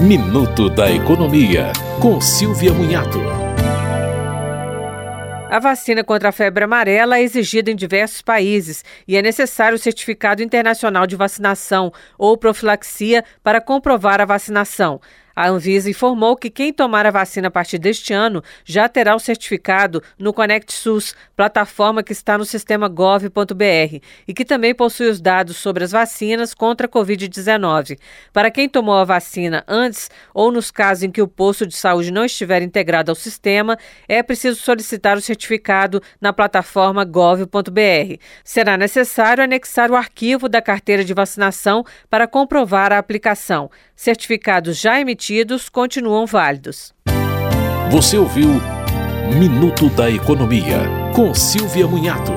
Minuto da Economia, com Silvia Munhato. A vacina contra a febre amarela é exigida em diversos países e é necessário o certificado internacional de vacinação ou profilaxia para comprovar a vacinação. A Anvisa informou que quem tomar a vacina a partir deste ano já terá o certificado no Conect SUS, plataforma que está no sistema gov.br e que também possui os dados sobre as vacinas contra a Covid-19. Para quem tomou a vacina antes ou nos casos em que o posto de saúde não estiver integrado ao sistema, é preciso solicitar o certificado na plataforma gov.br. Será necessário anexar o arquivo da carteira de vacinação para comprovar a aplicação. Certificados já emitidos continuam válidos. Você ouviu Minuto da Economia, com Silvia Munhato.